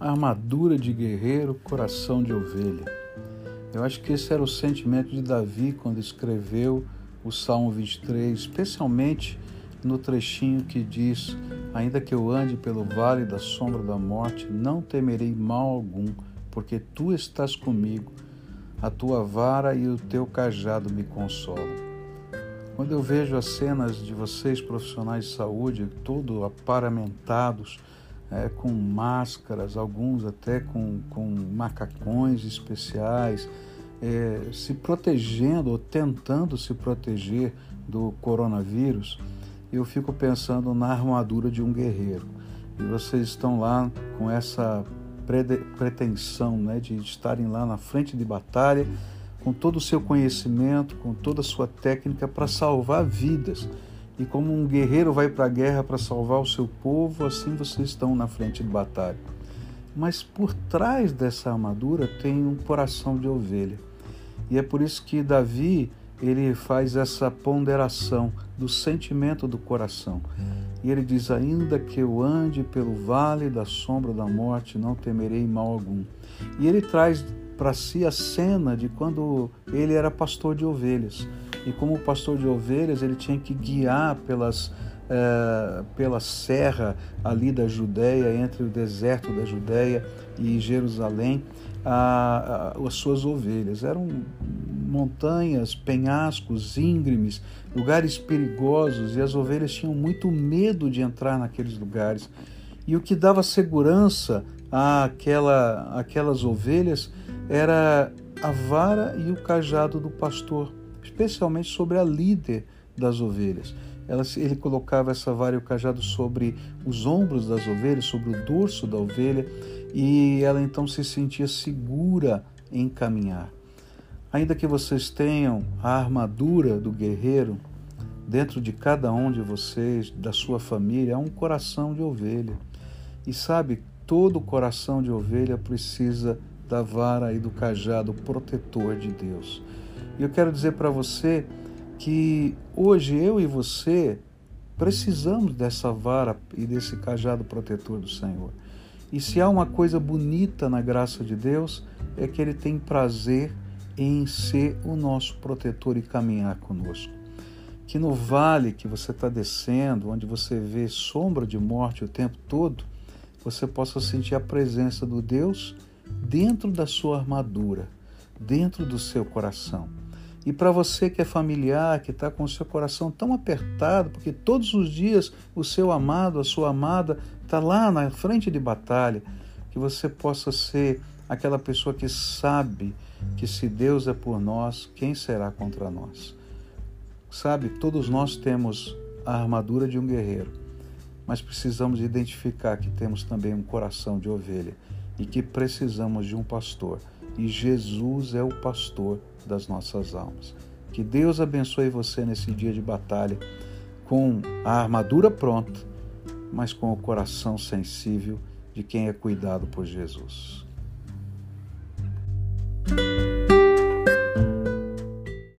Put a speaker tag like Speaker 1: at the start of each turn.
Speaker 1: armadura de guerreiro, coração de ovelha. Eu acho que esse era o sentimento de Davi quando escreveu o Salmo 23, especialmente no trechinho que diz: Ainda que eu ande pelo vale da sombra da morte, não temerei mal algum, porque tu estás comigo, a tua vara e o teu cajado me consolam. Quando eu vejo as cenas de vocês, profissionais de saúde, todos aparamentados, é, com máscaras, alguns até com, com macacões especiais, é, se protegendo ou tentando se proteger do coronavírus, eu fico pensando na armadura de um guerreiro. E vocês estão lá com essa pretensão né, de estarem lá na frente de batalha, com todo o seu conhecimento, com toda a sua técnica para salvar vidas. E como um guerreiro vai para a guerra para salvar o seu povo, assim vocês estão na frente de batalha. Mas por trás dessa armadura tem um coração de ovelha. E é por isso que Davi ele faz essa ponderação do sentimento do coração. E ele diz: Ainda que eu ande pelo vale da sombra da morte, não temerei mal algum. E ele traz para si a cena de quando ele era pastor de ovelhas. E como pastor de ovelhas, ele tinha que guiar pelas, é, pela serra ali da Judéia, entre o deserto da Judéia e Jerusalém, a, a, as suas ovelhas. Eram montanhas, penhascos, íngremes, lugares perigosos, e as ovelhas tinham muito medo de entrar naqueles lugares. E o que dava segurança àquela, àquelas ovelhas era a vara e o cajado do pastor, especialmente sobre a líder das ovelhas. Ela, ele colocava essa vara e o cajado sobre os ombros das ovelhas, sobre o dorso da ovelha, e ela então se sentia segura em caminhar. Ainda que vocês tenham a armadura do guerreiro, dentro de cada um de vocês, da sua família, há um coração de ovelha. E sabe, todo coração de ovelha precisa da vara e do cajado protetor de Deus. E eu quero dizer para você que hoje eu e você precisamos dessa vara e desse cajado protetor do Senhor. E se há uma coisa bonita na graça de Deus, é que Ele tem prazer em ser o nosso protetor e caminhar conosco. Que no vale que você está descendo, onde você vê sombra de morte o tempo todo, você possa sentir a presença do Deus dentro da sua armadura, dentro do seu coração. E para você que é familiar, que está com o seu coração tão apertado, porque todos os dias o seu amado, a sua amada está lá na frente de batalha, que você possa ser aquela pessoa que sabe que se Deus é por nós, quem será contra nós? Sabe, todos nós temos a armadura de um guerreiro, mas precisamos identificar que temos também um coração de ovelha e que precisamos de um pastor e Jesus é o pastor das nossas almas. Que Deus abençoe você nesse dia de batalha, com a armadura pronta, mas com o coração sensível de quem é cuidado por Jesus.